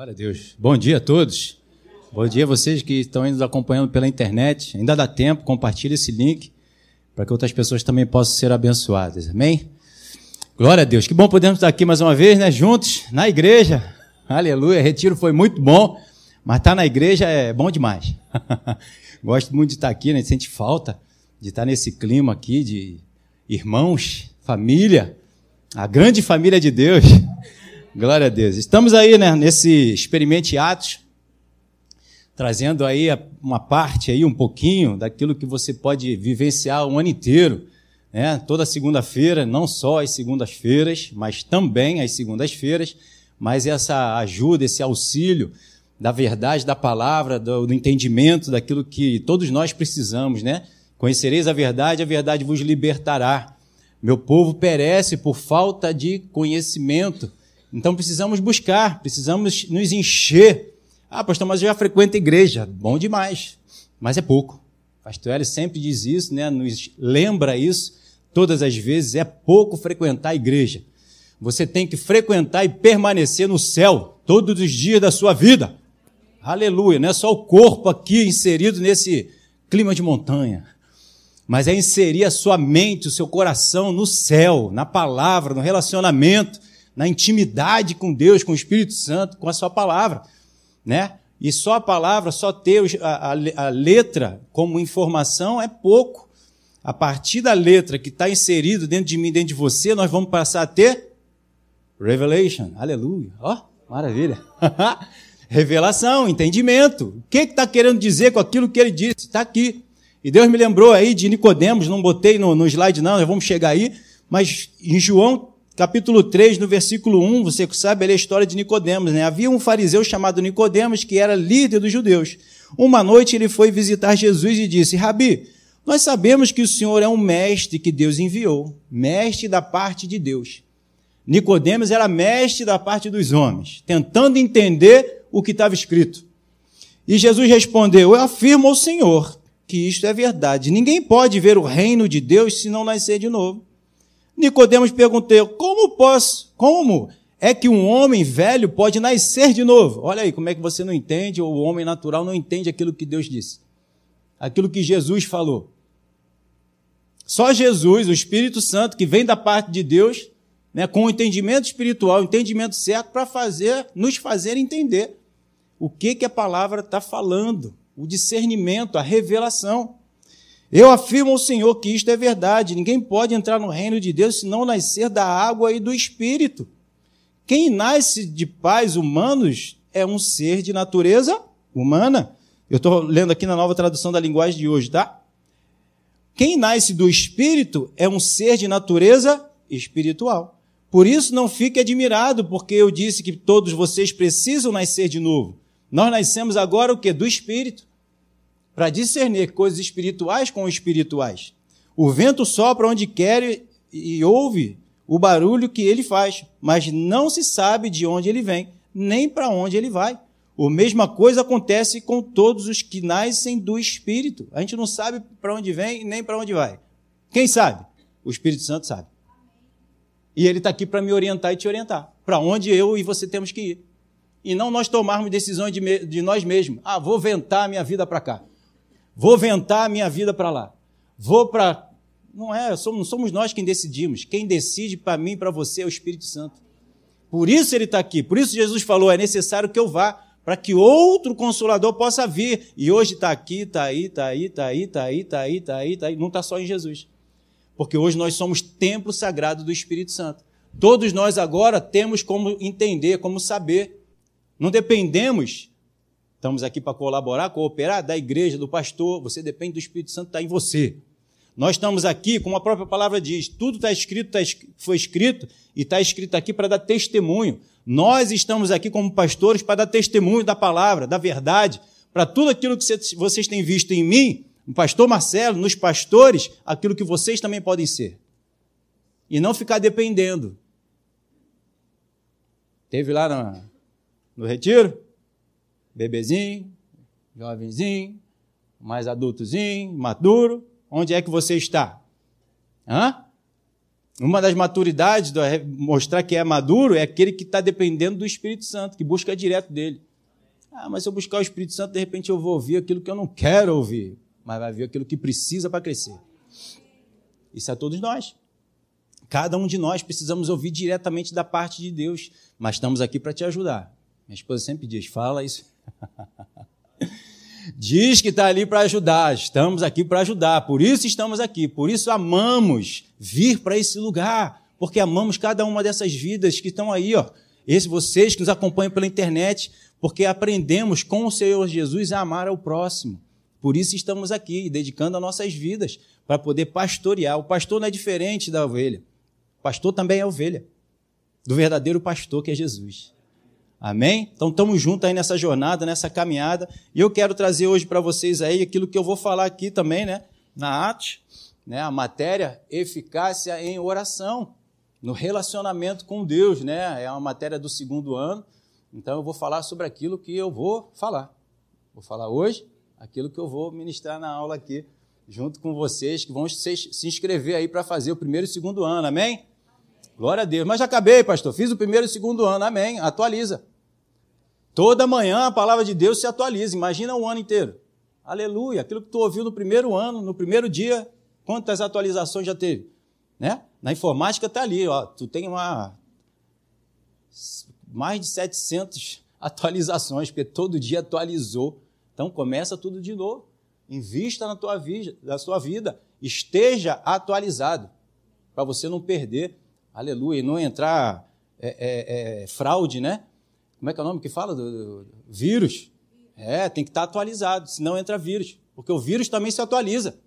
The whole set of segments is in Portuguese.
Glória a Deus. Bom dia a todos. Bom dia a vocês que estão nos acompanhando pela internet. Ainda dá tempo, compartilhe esse link para que outras pessoas também possam ser abençoadas. Amém? Glória a Deus. Que bom podermos estar aqui mais uma vez, né? Juntos, na igreja. Aleluia. Retiro foi muito bom, mas estar na igreja é bom demais. Gosto muito de estar aqui, né? Sente falta de estar nesse clima aqui de irmãos, família, a grande família de Deus. Glória a Deus. Estamos aí, né, nesse Experimente Atos, trazendo aí uma parte aí, um pouquinho daquilo que você pode vivenciar o ano inteiro, né? Toda segunda-feira, não só as segundas-feiras, mas também as segundas-feiras, mas essa ajuda, esse auxílio da verdade da palavra, do, do entendimento daquilo que todos nós precisamos, né? Conhecereis a verdade, a verdade vos libertará. Meu povo perece por falta de conhecimento. Então precisamos buscar, precisamos nos encher. Ah, pastor, mas eu já frequento a igreja. Bom demais, mas é pouco. Pastor Hélio sempre diz isso, né? nos lembra isso todas as vezes. É pouco frequentar a igreja. Você tem que frequentar e permanecer no céu todos os dias da sua vida. Aleluia. Não é só o corpo aqui inserido nesse clima de montanha, mas é inserir a sua mente, o seu coração no céu, na palavra, no relacionamento na intimidade com Deus, com o Espírito Santo, com a sua palavra, né? E só a palavra, só ter a, letra como informação é pouco. A partir da letra que está inserido dentro de mim, dentro de você, nós vamos passar a ter revelation. Aleluia. Ó, oh, maravilha. Revelação, entendimento. O que está que querendo dizer com aquilo que ele disse? Está aqui. E Deus me lembrou aí de Nicodemos, não botei no, no slide não, nós vamos chegar aí, mas em João capítulo 3, no versículo 1, você sabe ali a história de Nicodemos, né? Havia um fariseu chamado Nicodemos que era líder dos judeus. Uma noite ele foi visitar Jesus e disse: Rabi, nós sabemos que o Senhor é um mestre que Deus enviou, mestre da parte de Deus. Nicodemos era mestre da parte dos homens, tentando entender o que estava escrito. E Jesus respondeu: Eu afirmo ao Senhor que isto é verdade. Ninguém pode ver o reino de Deus se não nascer de novo. Nicodemos perguntou: "Como posso? Como é que um homem velho pode nascer de novo?" Olha aí, como é que você não entende ou o homem natural não entende aquilo que Deus disse. Aquilo que Jesus falou. Só Jesus, o Espírito Santo que vem da parte de Deus, né, com o entendimento espiritual, o entendimento certo para fazer, nos fazer entender o que que a palavra está falando, o discernimento, a revelação. Eu afirmo ao Senhor que isto é verdade. Ninguém pode entrar no reino de Deus se não nascer da água e do Espírito. Quem nasce de pais humanos é um ser de natureza humana. Eu estou lendo aqui na nova tradução da linguagem de hoje, tá? Quem nasce do Espírito é um ser de natureza espiritual. Por isso não fique admirado, porque eu disse que todos vocês precisam nascer de novo. Nós nascemos agora o que? Do Espírito para discernir coisas espirituais com espirituais. O vento sopra onde quer e ouve o barulho que ele faz, mas não se sabe de onde ele vem, nem para onde ele vai. A mesma coisa acontece com todos os que nascem do Espírito. A gente não sabe para onde vem nem para onde vai. Quem sabe? O Espírito Santo sabe. E ele está aqui para me orientar e te orientar. Para onde eu e você temos que ir. E não nós tomarmos decisões de, de nós mesmos. Ah, vou ventar a minha vida para cá. Vou ventar a minha vida para lá. Vou para. Não é, somos, somos nós quem decidimos. Quem decide para mim e para você é o Espírito Santo. Por isso ele está aqui. Por isso Jesus falou: é necessário que eu vá, para que outro consolador possa vir. E hoje está aqui, está aí, está aí, está aí, está aí, está aí, está aí, está aí. Não está só em Jesus. Porque hoje nós somos templo sagrado do Espírito Santo. Todos nós agora temos como entender, como saber. Não dependemos Estamos aqui para colaborar, cooperar da igreja, do pastor. Você depende do Espírito Santo, está em você. Nós estamos aqui, como a própria palavra diz, tudo está escrito, tá, foi escrito e está escrito aqui para dar testemunho. Nós estamos aqui como pastores para dar testemunho da palavra, da verdade, para tudo aquilo que vocês têm visto em mim, no pastor Marcelo, nos pastores, aquilo que vocês também podem ser. E não ficar dependendo. Teve lá no, no retiro? Bebezinho, jovenzinho, mais adultozinho, maduro, onde é que você está? Hã? Uma das maturidades, mostrar que é maduro, é aquele que está dependendo do Espírito Santo, que busca direto dele. Ah, mas se eu buscar o Espírito Santo, de repente eu vou ouvir aquilo que eu não quero ouvir, mas vai ouvir aquilo que precisa para crescer. Isso é todos nós. Cada um de nós precisamos ouvir diretamente da parte de Deus, mas estamos aqui para te ajudar. Minha esposa sempre diz: fala isso. diz que está ali para ajudar, estamos aqui para ajudar, por isso estamos aqui, por isso amamos vir para esse lugar, porque amamos cada uma dessas vidas que estão aí, ó. Esse vocês que nos acompanham pela internet, porque aprendemos com o Senhor Jesus a amar ao próximo. Por isso estamos aqui, dedicando as nossas vidas para poder pastorear. O pastor não é diferente da ovelha. O pastor também é ovelha, do verdadeiro pastor que é Jesus. Amém? Então estamos juntos aí nessa jornada, nessa caminhada. E eu quero trazer hoje para vocês aí aquilo que eu vou falar aqui também, né? Na arte, né? A matéria eficácia em oração, no relacionamento com Deus, né? É uma matéria do segundo ano. Então eu vou falar sobre aquilo que eu vou falar. Vou falar hoje aquilo que eu vou ministrar na aula aqui, junto com vocês que vão se inscrever aí para fazer o primeiro e segundo ano. Amém? Glória a Deus. Mas já acabei, pastor. Fiz o primeiro e segundo ano. Amém. Atualiza. Toda manhã a palavra de Deus se atualiza. Imagina o ano inteiro. Aleluia. Aquilo que tu ouviu no primeiro ano, no primeiro dia, quantas atualizações já teve? Né? Na informática está ali. Ó, tu tem uma mais de 700 atualizações, porque todo dia atualizou. Então começa tudo de novo. Invista na tua vida, na sua vida. Esteja atualizado para você não perder. Aleluia. E não entrar é, é, é, fraude, né? Como é que é o nome que fala? Do, do vírus. É, tem que estar tá atualizado, senão entra vírus. Porque o vírus também se atualiza.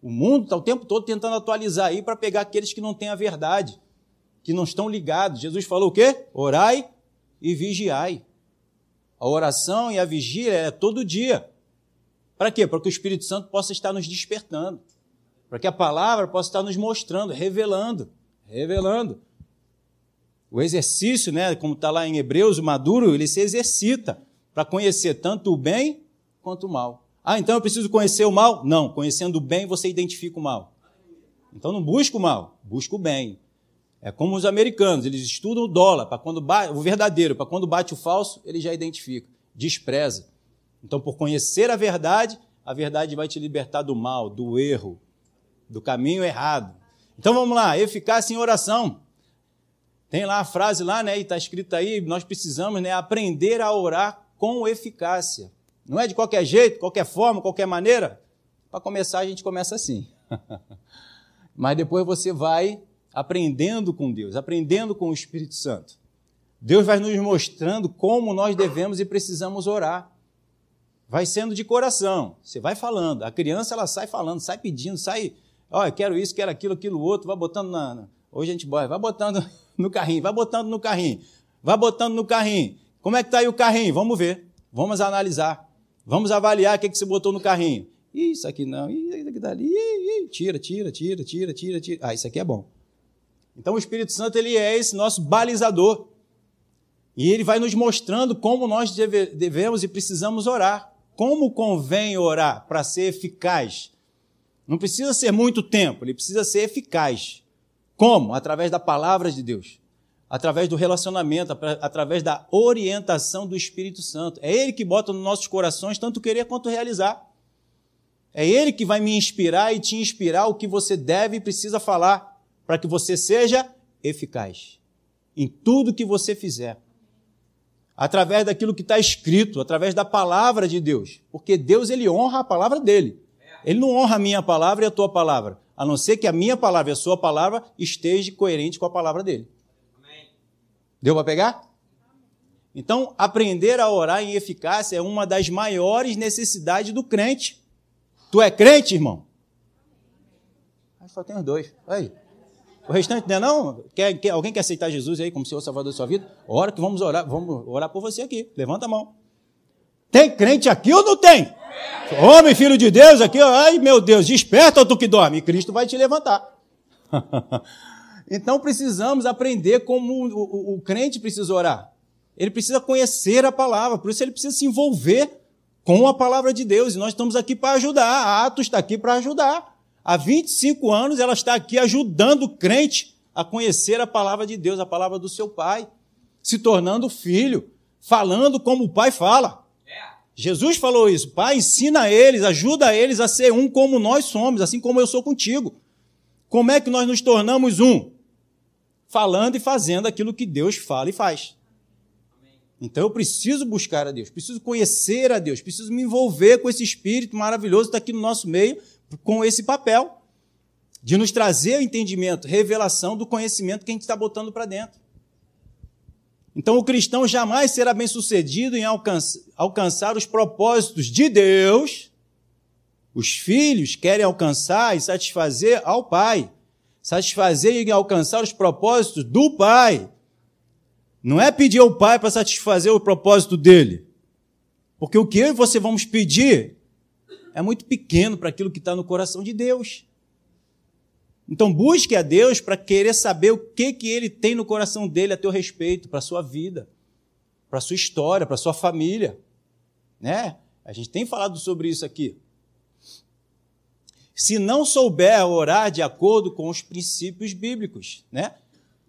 O mundo está o tempo todo tentando atualizar aí para pegar aqueles que não têm a verdade que não estão ligados. Jesus falou o quê? Orai e vigiai. A oração e a vigília é todo dia. Para quê? Para que o Espírito Santo possa estar nos despertando. Para que a palavra possa estar nos mostrando, revelando, revelando. O exercício, né, como está lá em Hebreus, o maduro, ele se exercita para conhecer tanto o bem quanto o mal. Ah, então eu preciso conhecer o mal? Não, conhecendo o bem você identifica o mal. Então não busca o mal, busca o bem. É como os americanos, eles estudam o dólar, para quando bate, o verdadeiro, para quando bate o falso, ele já identifica, despreza. Então, por conhecer a verdade, a verdade vai te libertar do mal, do erro, do caminho errado. Então vamos lá, eficácia em oração. Tem lá a frase lá, né? E está escrito aí, nós precisamos né, aprender a orar com eficácia. Não é de qualquer jeito, qualquer forma, qualquer maneira. Para começar, a gente começa assim. Mas depois você vai aprendendo com Deus, aprendendo com o Espírito Santo. Deus vai nos mostrando como nós devemos e precisamos orar. Vai sendo de coração. Você vai falando. A criança ela sai falando, sai pedindo, sai, oh, quero isso, quero aquilo, aquilo outro, vai botando na, hoje a gente vai botando no carrinho, vai botando no carrinho, vai botando no carrinho. Como é que está aí o carrinho? Vamos ver, vamos analisar, vamos avaliar o que, é que você botou no carrinho. Isso aqui não, isso aqui dali, tira, tira, tira, tira, tira, tira. Ah, isso aqui é bom. Então o Espírito Santo ele é esse nosso balizador. E ele vai nos mostrando como nós deve, devemos e precisamos orar. Como convém orar para ser eficaz? Não precisa ser muito tempo, ele precisa ser eficaz. Como? Através da palavra de Deus, através do relacionamento, através da orientação do Espírito Santo. É Ele que bota nos nossos corações tanto querer quanto realizar. É Ele que vai me inspirar e te inspirar o que você deve e precisa falar para que você seja eficaz em tudo que você fizer. Através daquilo que está escrito, através da palavra de Deus. Porque Deus, ele honra a palavra dele. Ele não honra a minha palavra e a tua palavra, a não ser que a minha palavra e a sua palavra esteja coerente com a palavra dele. Deu para pegar? Então, aprender a orar em eficácia é uma das maiores necessidades do crente. Tu é crente, irmão? Só tem os dois. Aí. O restante não é não? Quer, quer, alguém quer aceitar Jesus aí como Senhor Salvador da sua vida? Ora que vamos orar, vamos orar por você aqui. Levanta a mão. Tem crente aqui ou não tem? Homem, filho de Deus aqui, ai meu Deus, desperta ou tu que dorme. E Cristo vai te levantar. então precisamos aprender como o, o, o crente precisa orar. Ele precisa conhecer a palavra, por isso ele precisa se envolver com a palavra de Deus. E nós estamos aqui para ajudar. A Atos está aqui para ajudar Há 25 anos ela está aqui ajudando o crente a conhecer a palavra de Deus, a palavra do seu pai, se tornando filho, falando como o pai fala. Jesus falou isso. Pai, ensina eles, ajuda eles a ser um como nós somos, assim como eu sou contigo. Como é que nós nos tornamos um? Falando e fazendo aquilo que Deus fala e faz. Então eu preciso buscar a Deus, preciso conhecer a Deus, preciso me envolver com esse Espírito maravilhoso que está aqui no nosso meio, com esse papel de nos trazer o entendimento, revelação do conhecimento que a gente está botando para dentro. Então, o cristão jamais será bem sucedido em alcançar os propósitos de Deus. Os filhos querem alcançar e satisfazer ao Pai, satisfazer e alcançar os propósitos do Pai. Não é pedir ao Pai para satisfazer o propósito dele. Porque o que eu e você vamos pedir é muito pequeno para aquilo que está no coração de Deus. Então busque a Deus para querer saber o que, que Ele tem no coração dele a teu respeito, para a sua vida, para a sua história, para a sua família. Né? A gente tem falado sobre isso aqui. Se não souber orar de acordo com os princípios bíblicos, né?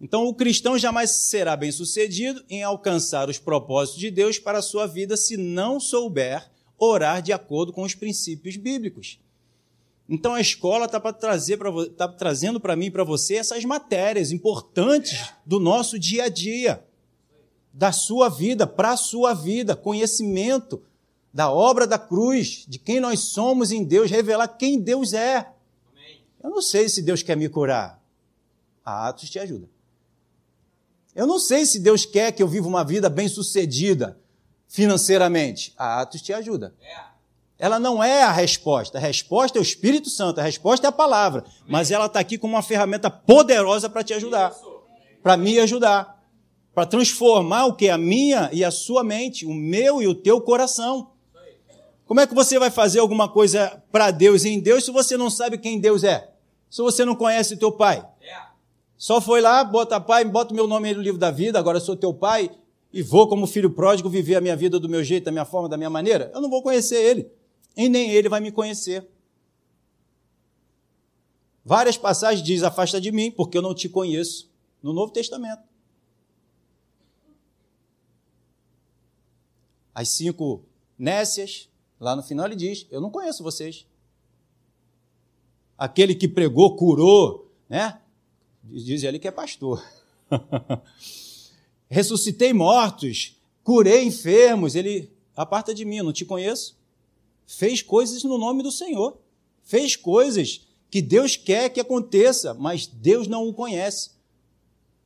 Então o cristão jamais será bem sucedido em alcançar os propósitos de Deus para a sua vida se não souber orar de acordo com os princípios bíblicos. Então a escola está tá trazendo para mim e para você essas matérias importantes do nosso dia a dia, da sua vida, para a sua vida, conhecimento da obra da cruz, de quem nós somos em Deus, revelar quem Deus é. Eu não sei se Deus quer me curar. A Atos te ajuda. Eu não sei se Deus quer que eu viva uma vida bem-sucedida financeiramente. A Atos te ajuda. Ela não é a resposta. A resposta é o Espírito Santo, a resposta é a palavra. Mas ela está aqui como uma ferramenta poderosa para te ajudar, para me ajudar, para transformar o que? A minha e a sua mente, o meu e o teu coração. Como é que você vai fazer alguma coisa para Deus e em Deus se você não sabe quem Deus é? Se você não conhece o teu pai? Só foi lá, bota pai, bota o meu nome aí no livro da vida, agora sou teu pai e vou, como filho pródigo, viver a minha vida do meu jeito, da minha forma, da minha maneira. Eu não vou conhecer ele. E nem ele vai me conhecer. Várias passagens diz: Afasta de mim, porque eu não te conheço. No Novo Testamento. As cinco nécias, lá no final ele diz: Eu não conheço vocês. Aquele que pregou, curou, né? Diz ali que é pastor. Ressuscitei mortos, curei enfermos. Ele, aparta de mim, eu não te conheço. Fez coisas no nome do Senhor. Fez coisas que Deus quer que aconteça, mas Deus não o conhece.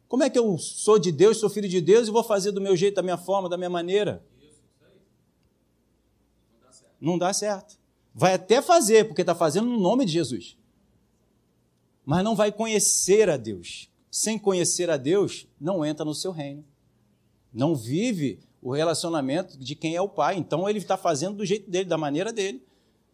Como é que eu sou de Deus, sou filho de Deus e vou fazer do meu jeito, da minha forma, da minha maneira? Não dá certo. Vai até fazer, porque está fazendo no nome de Jesus mas não vai conhecer a Deus. Sem conhecer a Deus, não entra no seu reino. Não vive o relacionamento de quem é o Pai. Então ele está fazendo do jeito dele, da maneira dele.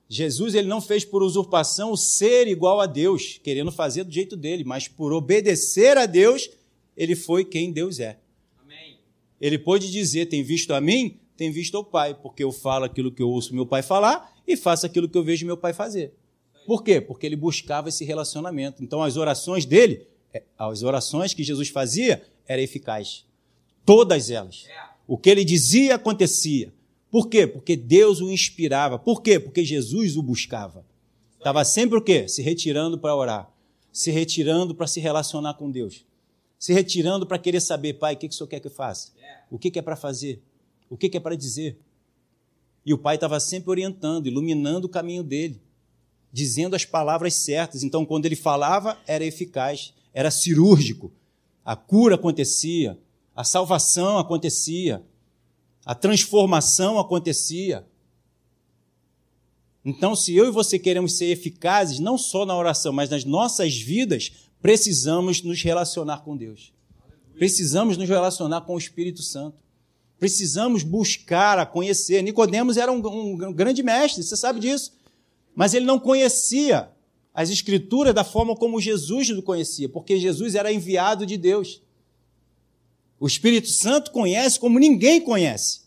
Jesus ele não fez por usurpação o ser igual a Deus, querendo fazer do jeito dele, mas por obedecer a Deus, ele foi quem Deus é. Amém. Ele pôde dizer: tem visto a mim, tem visto ao Pai, porque eu falo aquilo que eu ouço meu Pai falar e faço aquilo que eu vejo meu Pai fazer. Por quê? Porque ele buscava esse relacionamento. Então, as orações dele, é, as orações que Jesus fazia, eram eficazes. Todas elas. O que ele dizia acontecia. Por quê? Porque Deus o inspirava. Por quê? Porque Jesus o buscava. Estava sempre o quê? Se retirando para orar. Se retirando para se relacionar com Deus. Se retirando para querer saber, pai, o que, que o senhor quer que eu faça? O que, que é para fazer? O que, que é para dizer? E o pai estava sempre orientando, iluminando o caminho dele dizendo as palavras certas. Então, quando ele falava, era eficaz, era cirúrgico. A cura acontecia, a salvação acontecia, a transformação acontecia. Então, se eu e você queremos ser eficazes, não só na oração, mas nas nossas vidas, precisamos nos relacionar com Deus. Precisamos nos relacionar com o Espírito Santo. Precisamos buscar a conhecer. Nicodemos era um, um grande mestre, você sabe disso mas ele não conhecia as Escrituras da forma como Jesus o conhecia, porque Jesus era enviado de Deus. O Espírito Santo conhece como ninguém conhece.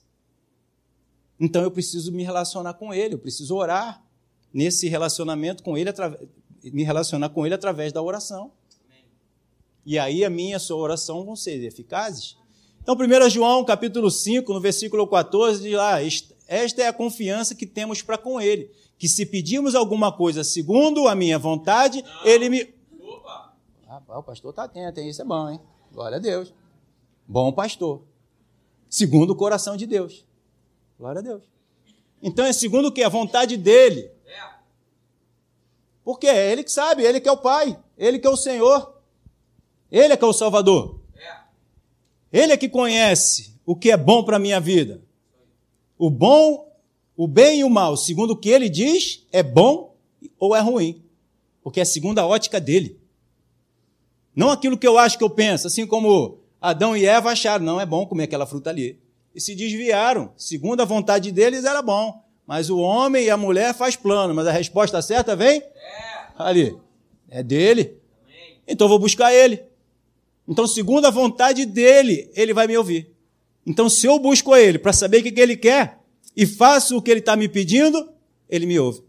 Então eu preciso me relacionar com Ele, eu preciso orar nesse relacionamento com Ele, me relacionar com Ele através da oração. E aí a minha e a sua oração vão ser eficazes. Então, 1 João, capítulo 5, no versículo 14, diz lá, esta é a confiança que temos para com Ele, que se pedimos alguma coisa segundo a minha vontade, Não. Ele me... Opa! Ah, o pastor está atento, hein? isso é bom, hein? Glória a Deus. Bom pastor. Segundo o coração de Deus. Glória a Deus. Então é segundo o que? A vontade dele. Porque é Ele que sabe, Ele que é o Pai, Ele que é o Senhor, Ele é que é o Salvador. Ele é que conhece o que é bom para a minha vida. O bom, o bem e o mal, segundo o que Ele diz, é bom ou é ruim. Porque é segundo a ótica dele. Não aquilo que eu acho que eu penso, assim como Adão e Eva acharam, não é bom comer aquela fruta ali e se desviaram. Segundo a vontade deles era bom. Mas o homem e a mulher faz plano, mas a resposta certa vem é. ali. É dele. Então eu vou buscar ele. Então, segundo a vontade dele, ele vai me ouvir. Então, se eu busco ele para saber o que, ele quer e faço o que ele está me pedindo, ele me ouve.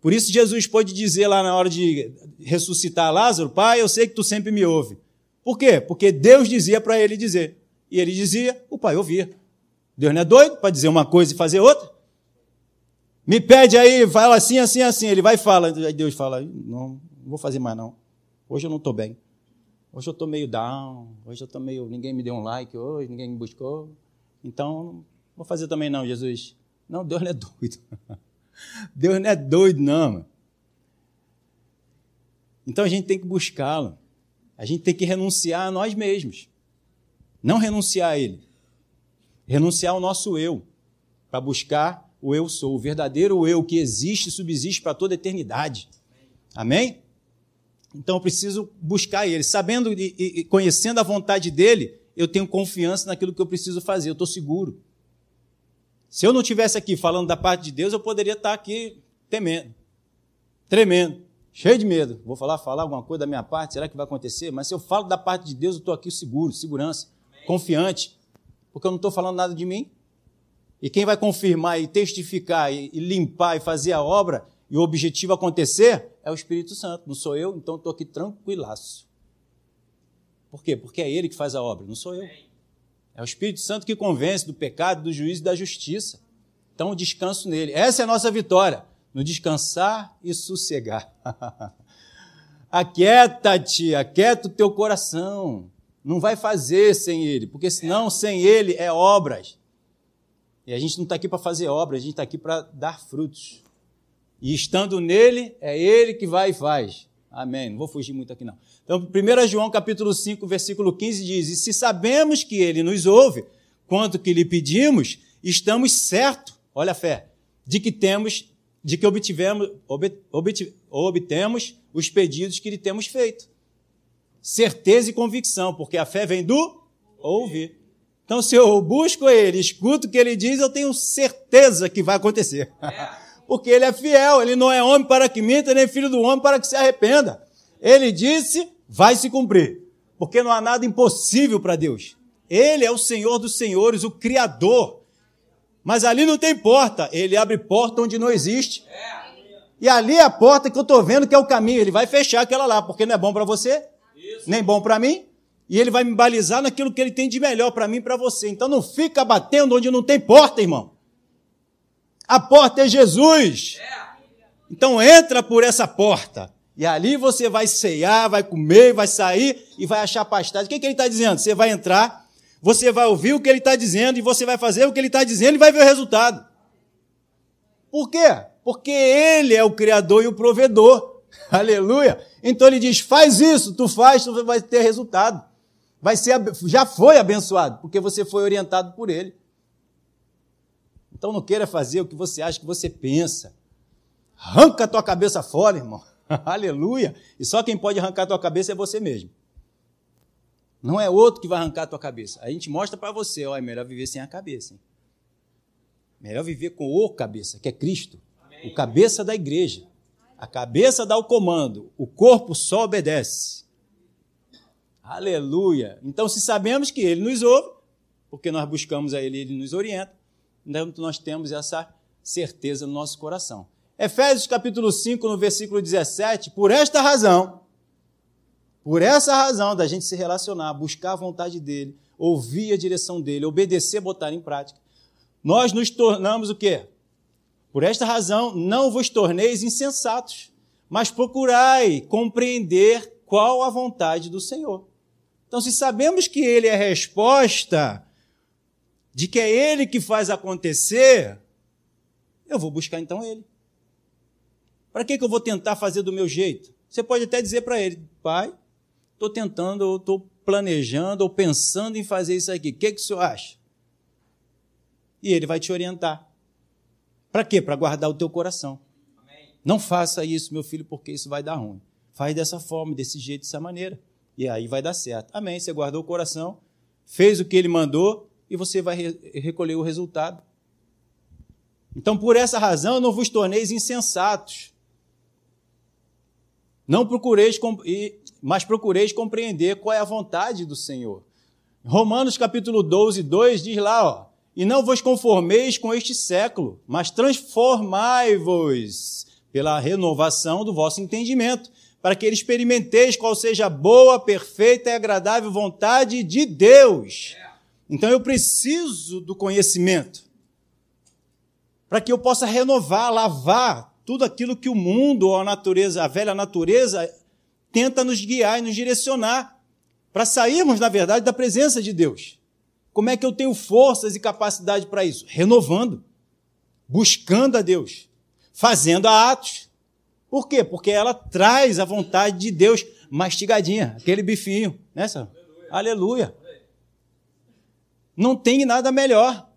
Por isso, Jesus pode dizer lá na hora de ressuscitar Lázaro: Pai, eu sei que tu sempre me ouve. Por quê? Porque Deus dizia para ele dizer. E ele dizia, o pai ouvia. Deus não é doido para dizer uma coisa e fazer outra? Me pede aí, fala assim, assim, assim. Ele vai e fala. Aí Deus fala, não, não vou fazer mais não. Hoje eu não estou bem. Hoje eu estou meio down. Hoje eu estou meio. Ninguém me deu um like hoje, ninguém me buscou. Então, não vou fazer também não, Jesus. Não, Deus não é doido. Deus não é doido, não. Então a gente tem que buscá-lo. A gente tem que renunciar a nós mesmos. Não renunciar a ele. Renunciar ao nosso eu, para buscar o eu sou, o verdadeiro eu que existe e subsiste para toda a eternidade. Amém? Então eu preciso buscar ele. Sabendo e, conhecendo a vontade dele, eu tenho confiança naquilo que eu preciso fazer, eu estou seguro. Se eu não estivesse aqui falando da parte de Deus, eu poderia estar aqui temendo, tremendo, cheio de medo. Vou falar, falar alguma coisa da minha parte, será que vai acontecer? Mas se eu falo da parte de Deus, eu estou aqui seguro, segurança confiante, porque eu não estou falando nada de mim. E quem vai confirmar e testificar e, e limpar e fazer a obra e o objetivo acontecer é o Espírito Santo, não sou eu, então estou aqui tranquilaço. Por quê? Porque é ele que faz a obra, não sou eu. É o Espírito Santo que convence do pecado, do juízo e da justiça. Então, descanso nele. Essa é a nossa vitória, no descansar e sossegar. Aquieta-te, aquieta o teu coração. Não vai fazer sem ele, porque senão sem ele é obras. E a gente não está aqui para fazer obras, a gente está aqui para dar frutos. E estando nele, é ele que vai e faz. Amém. Não vou fugir muito aqui, não. Então, 1 João capítulo 5, versículo 15 diz: E se sabemos que ele nos ouve, quanto que lhe pedimos, estamos certos, olha a fé, de que temos, de que obtivemos, obtemos os pedidos que lhe temos feito certeza e convicção, porque a fé vem do ouvir. Então, se eu busco ele, escuto o que ele diz, eu tenho certeza que vai acontecer. Porque ele é fiel, ele não é homem para que minta, nem filho do homem para que se arrependa. Ele disse, vai se cumprir. Porque não há nada impossível para Deus. Ele é o Senhor dos senhores, o Criador. Mas ali não tem porta, ele abre porta onde não existe. E ali é a porta que eu estou vendo que é o caminho. Ele vai fechar aquela lá, porque não é bom para você, nem bom para mim, e ele vai me balizar naquilo que ele tem de melhor para mim e para você. Então não fica batendo onde não tem porta, irmão. A porta é Jesus. Então entra por essa porta. E ali você vai ceiar, vai comer, vai sair e vai achar pastagem. O que, que ele está dizendo? Você vai entrar, você vai ouvir o que ele está dizendo e você vai fazer o que ele está dizendo e vai ver o resultado. Por quê? Porque ele é o Criador e o provedor. Aleluia. Então ele diz: faz isso, tu faz, tu vai ter resultado. Vai ser, já foi abençoado, porque você foi orientado por ele. Então não queira fazer o que você acha que você pensa. Arranca a tua cabeça fora, irmão. Aleluia. E só quem pode arrancar a tua cabeça é você mesmo. Não é outro que vai arrancar a tua cabeça. A gente mostra para você, ó, é melhor viver sem a cabeça. Hein? Melhor viver com o cabeça, que é Cristo, Amém. o cabeça da igreja. A cabeça dá o comando, o corpo só obedece. Aleluia! Então, se sabemos que Ele nos ouve, porque nós buscamos a Ele, Ele nos orienta, então nós temos essa certeza no nosso coração. Efésios capítulo 5, no versículo 17, por esta razão, por essa razão da gente se relacionar, buscar a vontade dele, ouvir a direção dele, obedecer, botar em prática, nós nos tornamos o quê? Por esta razão, não vos torneis insensatos, mas procurai compreender qual a vontade do Senhor. Então, se sabemos que Ele é a resposta, de que é Ele que faz acontecer, eu vou buscar então Ele. Para que, que eu vou tentar fazer do meu jeito? Você pode até dizer para Ele, Pai, estou tentando, ou estou planejando, ou pensando em fazer isso aqui. O que, que o senhor acha? E Ele vai te orientar. Para quê? Para guardar o teu coração. Amém. Não faça isso, meu filho, porque isso vai dar ruim. Faz dessa forma, desse jeito, dessa maneira. E aí vai dar certo. Amém. Você guardou o coração, fez o que ele mandou e você vai re recolher o resultado. Então, por essa razão, não vos torneis insensatos. Não procureis, mas procureis compreender qual é a vontade do Senhor. Romanos capítulo 12, 2 diz lá, ó, e não vos conformeis com este século, mas transformai-vos pela renovação do vosso entendimento, para que experimenteis qual seja a boa, perfeita e agradável vontade de Deus. Então eu preciso do conhecimento, para que eu possa renovar, lavar tudo aquilo que o mundo ou a natureza, a velha natureza, tenta nos guiar e nos direcionar, para sairmos, na verdade, da presença de Deus. Como é que eu tenho forças e capacidade para isso? Renovando, buscando a Deus, fazendo a atos. Por quê? Porque ela traz a vontade de Deus mastigadinha, aquele bifinho, né, senhor? Aleluia. Aleluia. Não tem nada melhor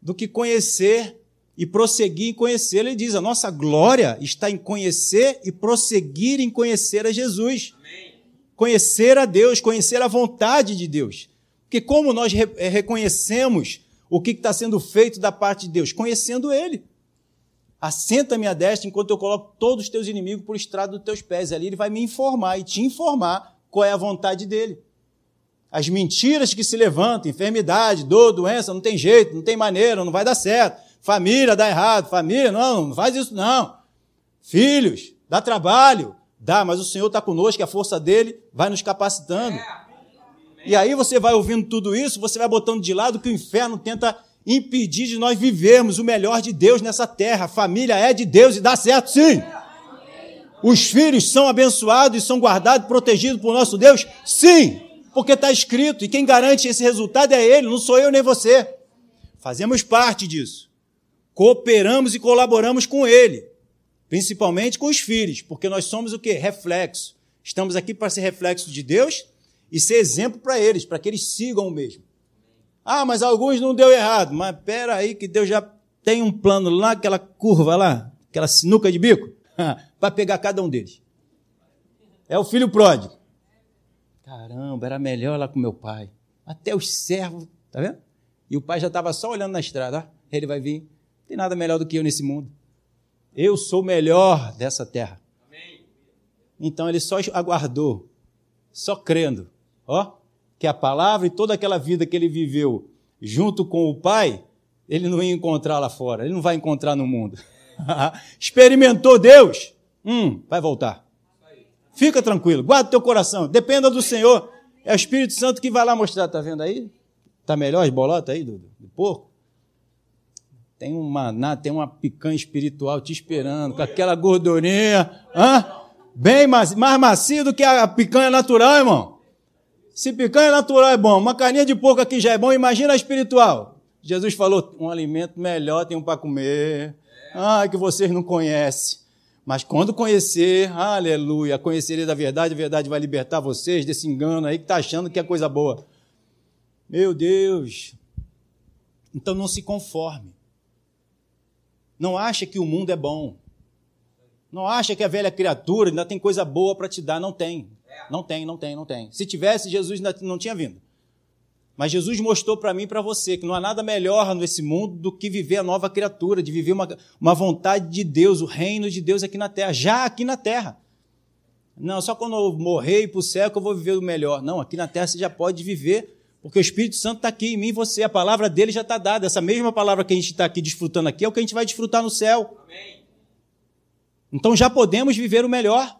do que conhecer e prosseguir em conhecer. Ele diz: a nossa glória está em conhecer e prosseguir em conhecer a Jesus. Amém. Conhecer a Deus, conhecer a vontade de Deus. Porque como nós re eh, reconhecemos o que está sendo feito da parte de Deus? Conhecendo Ele. Assenta-me à destra enquanto eu coloco todos os teus inimigos por estrado dos teus pés. Ali ele vai me informar e te informar qual é a vontade dele. As mentiras que se levantam, enfermidade, dor, doença, não tem jeito, não tem maneira, não vai dar certo. Família dá errado, família, não, não faz isso não. Filhos, dá trabalho, dá, mas o Senhor está conosco, a força dele vai nos capacitando. E aí você vai ouvindo tudo isso, você vai botando de lado que o inferno tenta impedir de nós vivermos o melhor de Deus nessa terra. Família é de Deus e dá certo sim. Os filhos são abençoados e são guardados, protegidos por nosso Deus? Sim, porque está escrito, e quem garante esse resultado é Ele, não sou eu nem você. Fazemos parte disso. Cooperamos e colaboramos com Ele, principalmente com os filhos, porque nós somos o que? Reflexo. Estamos aqui para ser reflexo de Deus e ser exemplo para eles, para que eles sigam o mesmo. Ah, mas alguns não deu errado. Mas espera aí que Deus já tem um plano lá, aquela curva lá, aquela sinuca de bico, para pegar cada um deles. É o filho pródigo. Caramba, era melhor lá com meu pai. Até os servos, tá vendo? E o pai já estava só olhando na estrada. Ah, ele vai vir. Tem nada melhor do que eu nesse mundo. Eu sou o melhor dessa terra. Então ele só aguardou, só crendo ó, que a palavra e toda aquela vida que ele viveu junto com o Pai, ele não ia encontrar lá fora, ele não vai encontrar no mundo. Experimentou Deus, hum, vai voltar. Fica tranquilo, guarda teu coração, dependa do Senhor. É o Espírito Santo que vai lá mostrar, tá vendo aí? Tá melhor as bolotas aí do, do porco? Tem uma, tem uma picanha espiritual te esperando, com aquela gordurinha, hã? bem mais, mais macio do que a picanha natural, irmão. Se picanha natural é bom, uma carninha de porco aqui já é bom, imagina a espiritual. Jesus falou: um alimento melhor tem um para comer. Ah, que vocês não conhecem. Mas quando conhecer, aleluia, conhecer da verdade, a verdade vai libertar vocês desse engano aí que está achando que é coisa boa. Meu Deus. Então não se conforme. Não acha que o mundo é bom. Não acha que a velha criatura ainda tem coisa boa para te dar. Não tem. Não tem, não tem, não tem. Se tivesse, Jesus não tinha vindo. Mas Jesus mostrou para mim e para você que não há nada melhor nesse mundo do que viver a nova criatura, de viver uma, uma vontade de Deus, o reino de Deus aqui na terra, já aqui na terra. Não, só quando eu morrer e ir para o céu que eu vou viver o melhor. Não, aqui na terra você já pode viver, porque o Espírito Santo está aqui em mim e você. A palavra dele já está dada. Essa mesma palavra que a gente está aqui desfrutando aqui é o que a gente vai desfrutar no céu. Amém. Então já podemos viver o melhor.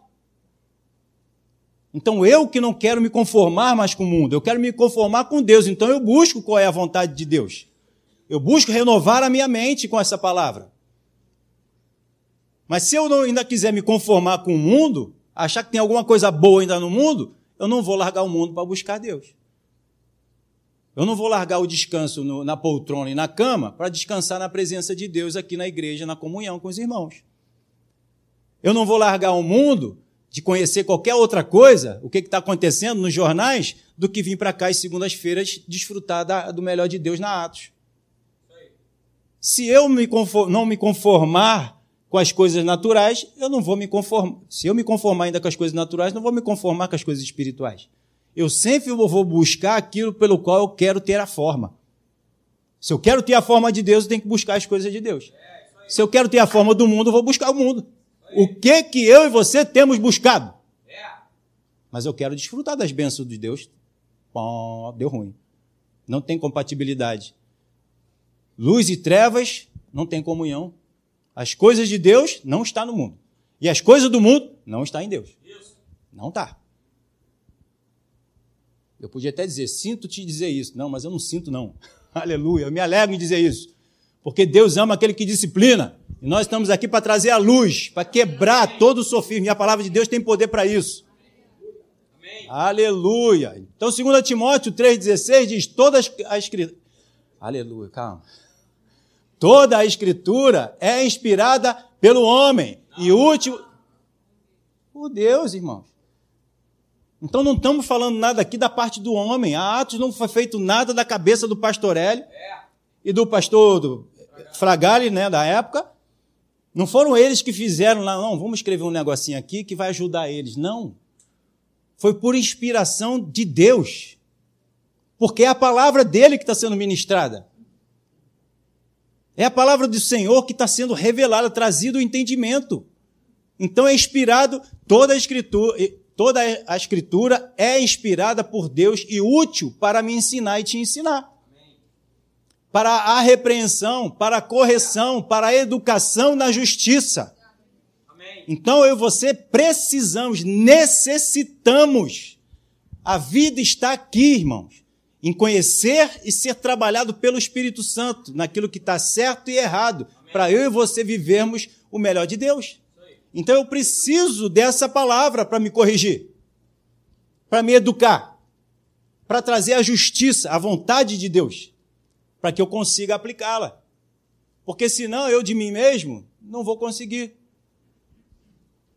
Então eu que não quero me conformar mais com o mundo, eu quero me conformar com Deus. Então eu busco qual é a vontade de Deus. Eu busco renovar a minha mente com essa palavra. Mas se eu não, ainda quiser me conformar com o mundo, achar que tem alguma coisa boa ainda no mundo, eu não vou largar o mundo para buscar Deus. Eu não vou largar o descanso no, na poltrona e na cama para descansar na presença de Deus aqui na igreja, na comunhão com os irmãos. Eu não vou largar o mundo de conhecer qualquer outra coisa, o que está acontecendo nos jornais, do que vir para cá às segundas-feiras desfrutar da, do melhor de Deus na Atos. Se eu me conform, não me conformar com as coisas naturais, eu não vou me conformar. Se eu me conformar ainda com as coisas naturais, não vou me conformar com as coisas espirituais. Eu sempre vou buscar aquilo pelo qual eu quero ter a forma. Se eu quero ter a forma de Deus, eu tenho que buscar as coisas de Deus. Se eu quero ter a forma do mundo, eu vou buscar o mundo. O que que eu e você temos buscado? Mas eu quero desfrutar das bênçãos de Deus. Pô, deu ruim. Não tem compatibilidade. Luz e trevas não tem comunhão. As coisas de Deus não está no mundo. E as coisas do mundo não está em Deus. Não está. Eu podia até dizer, sinto te dizer isso. Não, mas eu não sinto, não. Aleluia. Eu me alegro em dizer isso. Porque Deus ama aquele que disciplina. E nós estamos aqui para trazer a luz, para quebrar todo o sofismo. E a palavra de Deus tem poder para isso. Amém. Aleluia. Então, 2 Timóteo 3,16 diz: toda a escritura. Aleluia, calma. Toda a escritura é inspirada pelo homem e útil por Deus, irmãos. Então não estamos falando nada aqui da parte do homem. A Atos não foi feito nada da cabeça do pastor Hélio e do pastor do Fragale, né, da época. Não foram eles que fizeram lá, não, vamos escrever um negocinho aqui que vai ajudar eles. Não. Foi por inspiração de Deus. Porque é a palavra dele que está sendo ministrada. É a palavra do Senhor que está sendo revelada, trazido o entendimento. Então é inspirado toda a escritura, toda a escritura é inspirada por Deus e útil para me ensinar e te ensinar. Para a repreensão, para a correção, para a educação na justiça. Então eu e você precisamos, necessitamos. A vida está aqui, irmãos em conhecer e ser trabalhado pelo Espírito Santo naquilo que está certo e errado, para eu e você vivermos o melhor de Deus. Então eu preciso dessa palavra para me corrigir, para me educar, para trazer a justiça, a vontade de Deus, para que eu consiga aplicá-la. Porque senão eu de mim mesmo não vou conseguir.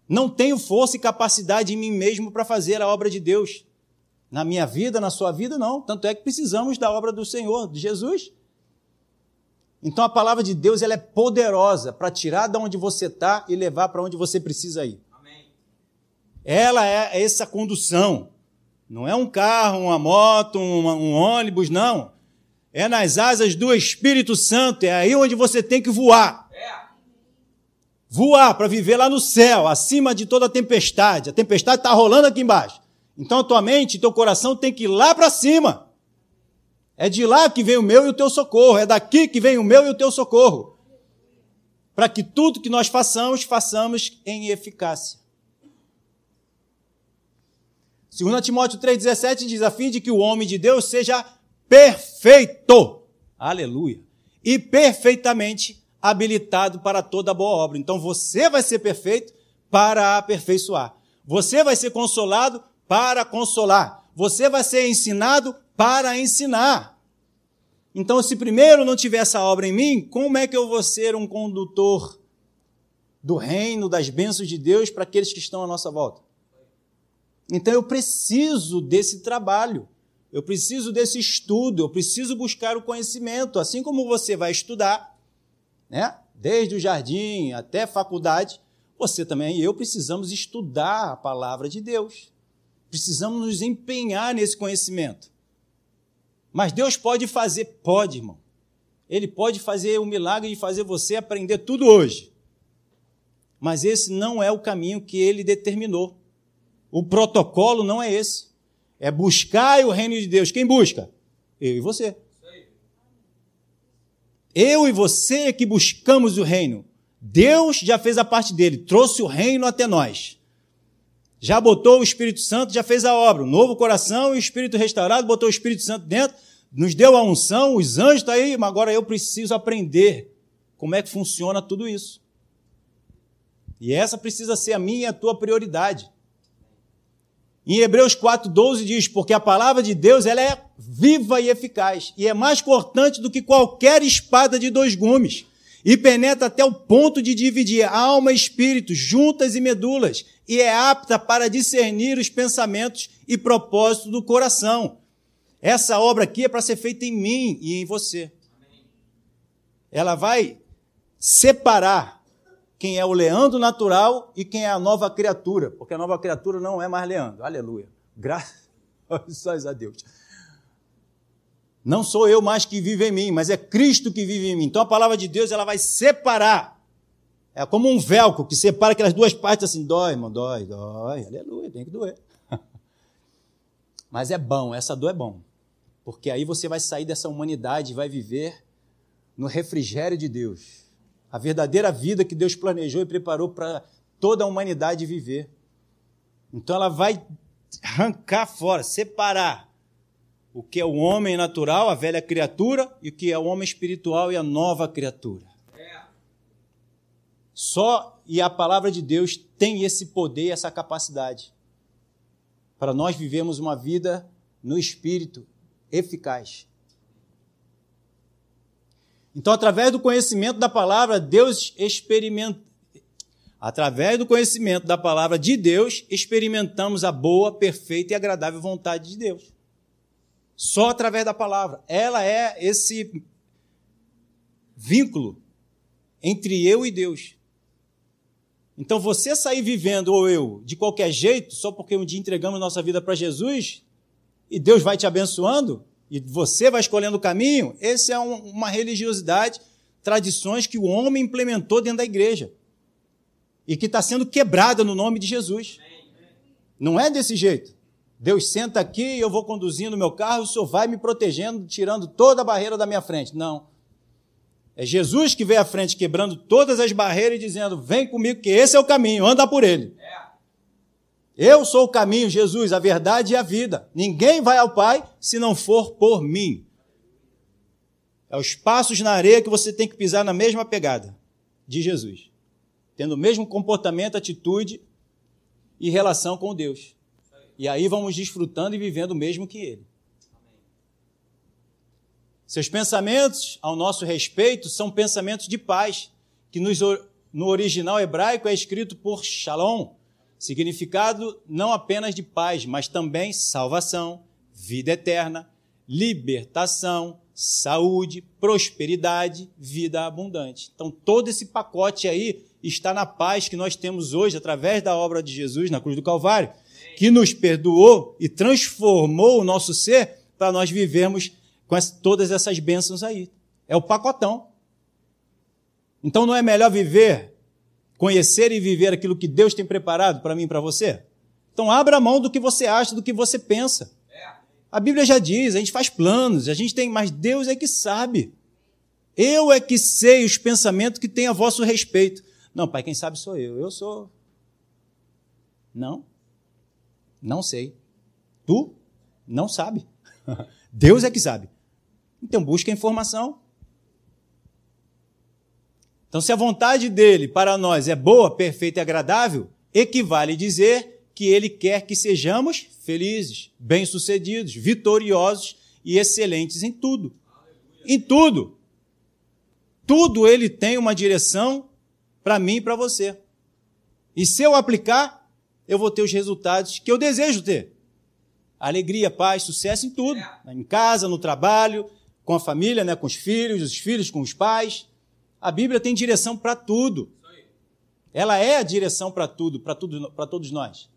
Não tenho força e capacidade em mim mesmo para fazer a obra de Deus. Na minha vida, na sua vida, não. Tanto é que precisamos da obra do Senhor, de Jesus. Então a palavra de Deus ela é poderosa para tirar de onde você está e levar para onde você precisa ir. Amém. Ela é essa condução. Não é um carro, uma moto, um, um ônibus, não. É nas asas do Espírito Santo. É aí onde você tem que voar. É. Voar para viver lá no céu, acima de toda a tempestade. A tempestade está rolando aqui embaixo. Então a tua mente, teu coração tem que ir lá para cima. É de lá que vem o meu e o teu socorro, é daqui que vem o meu e o teu socorro. Para que tudo que nós façamos, façamos em eficácia. 2 Timóteo 3,17 diz: a fim de que o homem de Deus seja perfeito. Aleluia. E perfeitamente habilitado para toda boa obra. Então você vai ser perfeito para aperfeiçoar. Você vai ser consolado para consolar. Você vai ser ensinado para ensinar. Então, se primeiro não tiver essa obra em mim, como é que eu vou ser um condutor do reino, das bênçãos de Deus para aqueles que estão à nossa volta? Então, eu preciso desse trabalho, eu preciso desse estudo, eu preciso buscar o conhecimento, assim como você vai estudar, né? Desde o jardim até a faculdade, você também e eu precisamos estudar a palavra de Deus. Precisamos nos empenhar nesse conhecimento. Mas Deus pode fazer, pode, irmão. Ele pode fazer o milagre de fazer você aprender tudo hoje. Mas esse não é o caminho que ele determinou. O protocolo não é esse. É buscar o reino de Deus. Quem busca? Eu e você. Eu e você é que buscamos o reino. Deus já fez a parte dele, trouxe o reino até nós. Já botou o Espírito Santo, já fez a obra. O novo coração e o Espírito restaurado, botou o Espírito Santo dentro, nos deu a unção, os anjos estão tá aí, mas agora eu preciso aprender como é que funciona tudo isso. E essa precisa ser a minha e a tua prioridade. Em Hebreus 4,12 diz: Porque a palavra de Deus ela é viva e eficaz, e é mais cortante do que qualquer espada de dois gumes, e penetra até o ponto de dividir alma e espírito, juntas e medulas, e é apta para discernir os pensamentos e propósitos do coração. Essa obra aqui é para ser feita em mim e em você. Ela vai separar quem é o Leandro natural e quem é a nova criatura, porque a nova criatura não é mais Leandro. Aleluia. Graças a Deus. Não sou eu mais que vive em mim, mas é Cristo que vive em mim. Então a palavra de Deus ela vai separar. É como um velcro que separa aquelas duas partes assim, dói, irmão, dói, dói. Aleluia, tem que doer. Mas é bom, essa dor é bom. Porque aí você vai sair dessa humanidade e vai viver no refrigério de Deus a verdadeira vida que Deus planejou e preparou para toda a humanidade viver. Então ela vai arrancar fora, separar o que é o homem natural, a velha criatura, e o que é o homem espiritual e a nova criatura. Só e a palavra de Deus tem esse poder essa capacidade para nós vivermos uma vida no espírito eficaz. Então, através do conhecimento da palavra, Deus experimenta. Através do conhecimento da palavra de Deus, experimentamos a boa, perfeita e agradável vontade de Deus. Só através da palavra. Ela é esse vínculo entre eu e Deus. Então, você sair vivendo, ou eu, de qualquer jeito, só porque um dia entregamos nossa vida para Jesus, e Deus vai te abençoando, e você vai escolhendo o caminho, esse é um, uma religiosidade, tradições que o homem implementou dentro da igreja e que está sendo quebrada no nome de Jesus. Não é desse jeito. Deus senta aqui, eu vou conduzindo o meu carro, o Senhor vai me protegendo, tirando toda a barreira da minha frente. Não. É Jesus que veio à frente, quebrando todas as barreiras e dizendo: Vem comigo, que esse é o caminho, anda por ele. É. Eu sou o caminho, Jesus, a verdade e a vida. Ninguém vai ao Pai se não for por mim. É os passos na areia que você tem que pisar na mesma pegada de Jesus, tendo o mesmo comportamento, atitude e relação com Deus. E aí vamos desfrutando e vivendo o mesmo que Ele. Seus pensamentos ao nosso respeito são pensamentos de paz, que nos, no original hebraico é escrito por Shalom, Significado não apenas de paz, mas também salvação, vida eterna, libertação, saúde, prosperidade, vida abundante. Então, todo esse pacote aí está na paz que nós temos hoje através da obra de Jesus na cruz do Calvário, que nos perdoou e transformou o nosso ser para nós vivermos com todas essas bênçãos aí. É o pacotão. Então, não é melhor viver conhecer e viver aquilo que Deus tem preparado para mim e para você? Então abra mão do que você acha, do que você pensa. A Bíblia já diz, a gente faz planos, a gente tem, mas Deus é que sabe. Eu é que sei os pensamentos que tem a vosso respeito. Não, pai, quem sabe sou eu. Eu sou. Não. Não sei. Tu não sabe. Deus é que sabe. Então busca informação. Então, se a vontade dele para nós é boa, perfeita e agradável, equivale dizer que ele quer que sejamos felizes, bem-sucedidos, vitoriosos e excelentes em tudo. Em tudo. Tudo ele tem uma direção para mim e para você. E se eu aplicar, eu vou ter os resultados que eu desejo ter. Alegria, paz, sucesso em tudo. Em casa, no trabalho, com a família, né, com os filhos, os filhos com os pais a Bíblia tem direção para tudo. Ela é a direção para tudo, para tudo, para todos nós.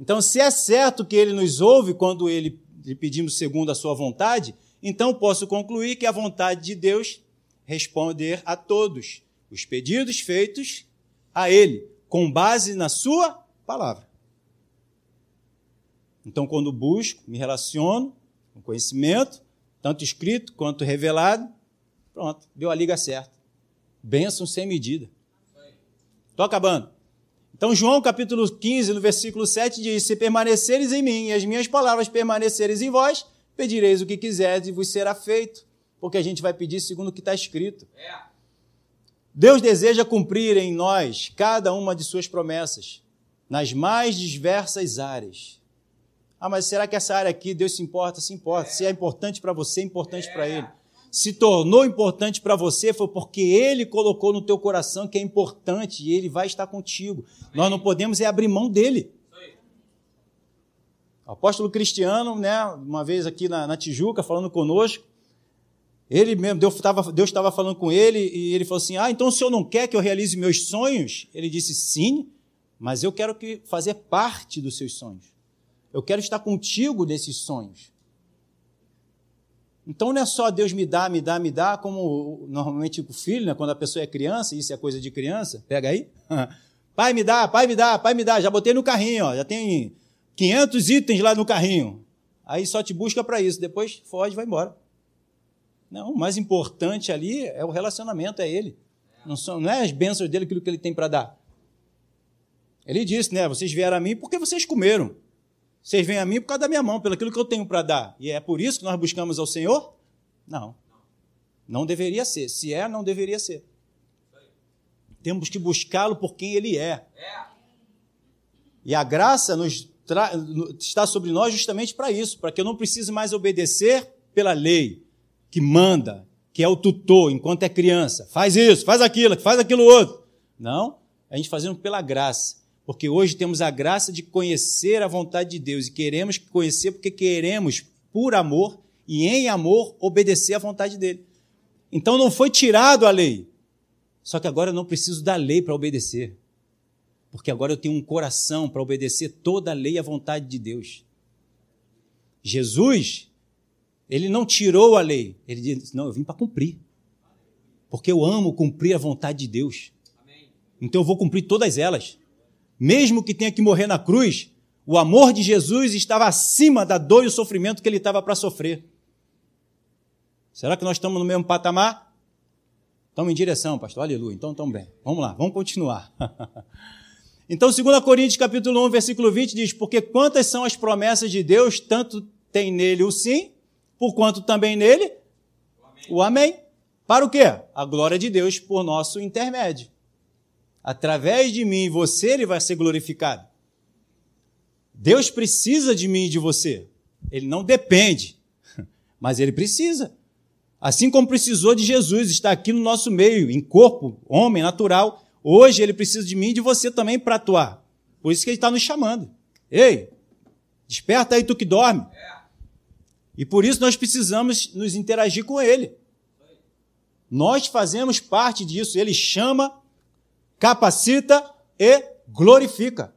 Então, se é certo que ele nos ouve quando ele lhe pedimos segundo a sua vontade, então posso concluir que a vontade de Deus responder a todos os pedidos feitos a ele, com base na sua palavra. Então, quando busco, me relaciono com conhecimento, tanto escrito quanto revelado, pronto, deu a liga certa. Bênção sem medida. Estou acabando. Então, João capítulo 15, no versículo 7 diz: Se permaneceres em mim e as minhas palavras permaneceres em vós, pedireis o que quiserdes e vos será feito. Porque a gente vai pedir segundo o que está escrito. Deus deseja cumprir em nós cada uma de suas promessas, nas mais diversas áreas. Ah, mas será que essa área aqui Deus se importa? Se importa. Se é importante para você, é importante para Ele se tornou importante para você foi porque ele colocou no teu coração que é importante e ele vai estar contigo. Amém. Nós não podemos é abrir mão dele. O apóstolo Cristiano, né, uma vez aqui na, na Tijuca, falando conosco, ele mesmo, Deus estava falando com ele e ele falou assim: Ah, então o senhor não quer que eu realize meus sonhos? Ele disse: Sim, mas eu quero que fazer parte dos seus sonhos. Eu quero estar contigo nesses sonhos. Então não é só Deus me dá, me dá, me dá, como normalmente o filho, né? quando a pessoa é criança, isso é coisa de criança, pega aí. pai me dá, pai me dá, pai me dá, já botei no carrinho, ó, já tem 500 itens lá no carrinho. Aí só te busca para isso, depois foge vai embora. Não, o mais importante ali é o relacionamento, é ele. Não, são, não é as bênçãos dele, aquilo que ele tem para dar. Ele disse, né? Vocês vieram a mim porque vocês comeram. Vocês vêm a mim por causa da minha mão, pelo aquilo que eu tenho para dar. E é por isso que nós buscamos ao Senhor? Não. Não deveria ser. Se é, não deveria ser. Temos que buscá-lo por quem ele é. E a graça nos está sobre nós justamente para isso, para que eu não precise mais obedecer pela lei que manda, que é o tutor enquanto é criança. Faz isso, faz aquilo, faz aquilo outro. Não, a gente fazendo pela graça. Porque hoje temos a graça de conhecer a vontade de Deus e queremos conhecer porque queremos, por amor e em amor, obedecer à vontade dele. Então não foi tirado a lei. Só que agora eu não preciso da lei para obedecer. Porque agora eu tenho um coração para obedecer toda a lei e a vontade de Deus. Jesus, ele não tirou a lei. Ele disse: Não, eu vim para cumprir. Porque eu amo cumprir a vontade de Deus. Então eu vou cumprir todas elas mesmo que tenha que morrer na cruz, o amor de Jesus estava acima da dor e o sofrimento que ele estava para sofrer. Será que nós estamos no mesmo patamar? Estamos em direção, pastor. Aleluia. Então, estamos bem. Vamos lá, vamos continuar. então, 2 Coríntios capítulo 1, versículo 20 diz: Porque quantas são as promessas de Deus, tanto tem nele o sim, por quanto também nele o amém. O amém. Para o quê? A glória de Deus por nosso intermédio. Através de mim e você, ele vai ser glorificado. Deus precisa de mim e de você. Ele não depende, mas ele precisa. Assim como precisou de Jesus estar aqui no nosso meio, em corpo, homem, natural, hoje ele precisa de mim e de você também para atuar. Por isso que ele está nos chamando. Ei, desperta aí tu que dorme. E por isso nós precisamos nos interagir com ele. Nós fazemos parte disso. Ele chama capacita e glorifica.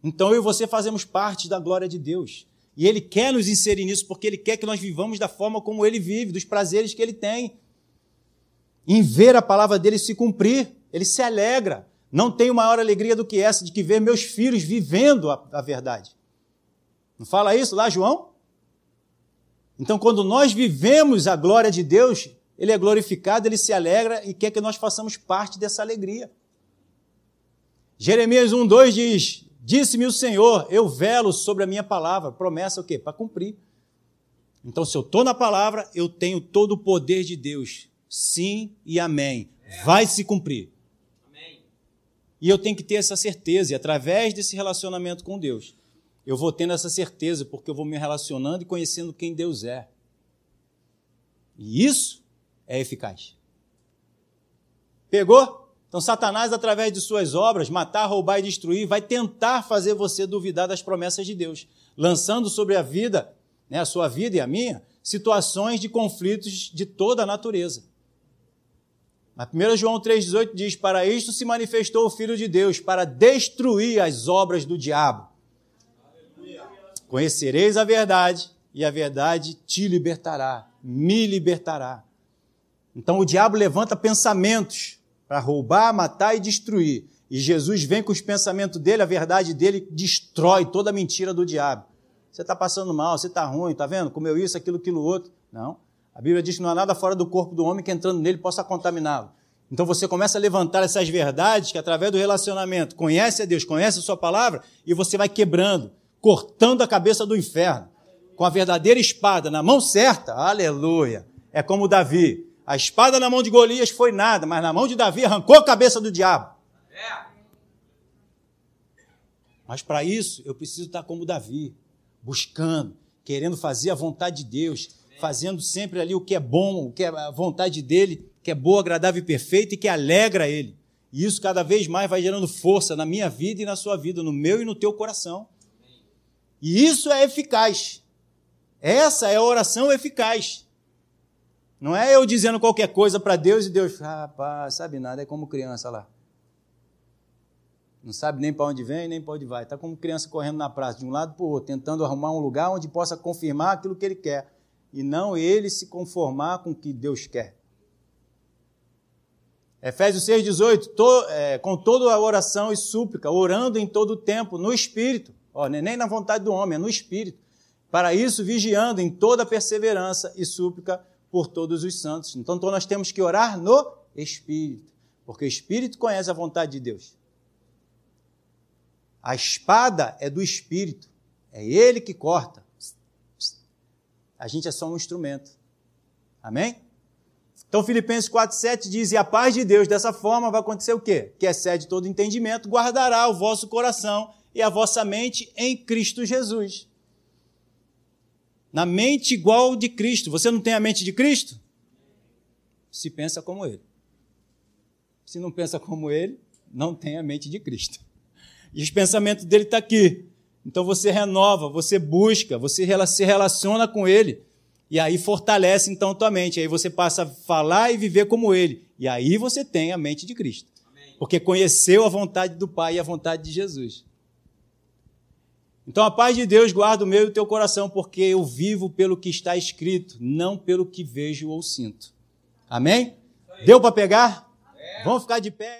Então eu e você fazemos parte da glória de Deus. E Ele quer nos inserir nisso, porque Ele quer que nós vivamos da forma como Ele vive, dos prazeres que Ele tem. Em ver a palavra dele se cumprir, Ele se alegra. Não tenho maior alegria do que essa, de que ver meus filhos vivendo a, a verdade. Não fala isso lá, João? Então, quando nós vivemos a glória de Deus, ele é glorificado, ele se alegra e quer que nós façamos parte dessa alegria. Jeremias 1,2 diz: Disse-me o Senhor, eu velo sobre a minha palavra. Promessa o quê? Para cumprir. Então, se eu estou na palavra, eu tenho todo o poder de Deus. Sim e amém. Vai se cumprir. E eu tenho que ter essa certeza, e através desse relacionamento com Deus, eu vou tendo essa certeza, porque eu vou me relacionando e conhecendo quem Deus é. E isso é eficaz. Pegou? Então, Satanás, através de suas obras, matar, roubar e destruir, vai tentar fazer você duvidar das promessas de Deus, lançando sobre a vida, né, a sua vida e a minha, situações de conflitos de toda a natureza. Mas 1 João 3,18 diz: Para isto se manifestou o Filho de Deus, para destruir as obras do diabo. Conhecereis a verdade, e a verdade te libertará, me libertará. Então o diabo levanta pensamentos para roubar, matar e destruir. E Jesus vem com os pensamentos dele, a verdade dele destrói toda a mentira do diabo. Você está passando mal, você está ruim, está vendo? Comeu isso, aquilo, aquilo outro. Não. A Bíblia diz que não há nada fora do corpo do homem que entrando nele possa contaminá-lo. Então você começa a levantar essas verdades que, através do relacionamento, conhece a Deus, conhece a Sua palavra, e você vai quebrando, cortando a cabeça do inferno. Com a verdadeira espada na mão certa, aleluia. É como Davi. A espada na mão de Golias foi nada, mas na mão de Davi arrancou a cabeça do diabo. Mas para isso eu preciso estar como Davi, buscando, querendo fazer a vontade de Deus, fazendo sempre ali o que é bom, o que é a vontade dele, que é boa, agradável e perfeita e que alegra ele. E isso cada vez mais vai gerando força na minha vida e na sua vida, no meu e no teu coração. E isso é eficaz. Essa é a oração eficaz. Não é eu dizendo qualquer coisa para Deus e Deus, rapaz, sabe nada, é como criança lá. Não sabe nem para onde vem, nem para onde vai. Está como criança correndo na praça, de um lado para o outro, tentando arrumar um lugar onde possa confirmar aquilo que ele quer. E não ele se conformar com o que Deus quer. Efésios 6,18, to, é, com toda a oração e súplica, orando em todo o tempo, no Espírito. Ó, é nem na vontade do homem, é no Espírito. Para isso, vigiando em toda perseverança e súplica por todos os santos. Então, então nós temos que orar no Espírito, porque o Espírito conhece a vontade de Deus. A espada é do Espírito, é Ele que corta. A gente é só um instrumento. Amém? Então, Filipenses 4,7 diz: E a paz de Deus, dessa forma, vai acontecer o quê? Que excede todo entendimento, guardará o vosso coração e a vossa mente em Cristo Jesus. Na mente igual de Cristo. Você não tem a mente de Cristo? Se pensa como Ele. Se não pensa como Ele, não tem a mente de Cristo. E os pensamentos dele estão tá aqui. Então você renova, você busca, você se relaciona com ele. E aí fortalece então tua mente. Aí você passa a falar e viver como ele. E aí você tem a mente de Cristo. Porque conheceu a vontade do Pai e a vontade de Jesus. Então a paz de Deus guarda o meu e o teu coração, porque eu vivo pelo que está escrito, não pelo que vejo ou sinto. Amém? Deu para pegar? É. Vamos ficar de pé.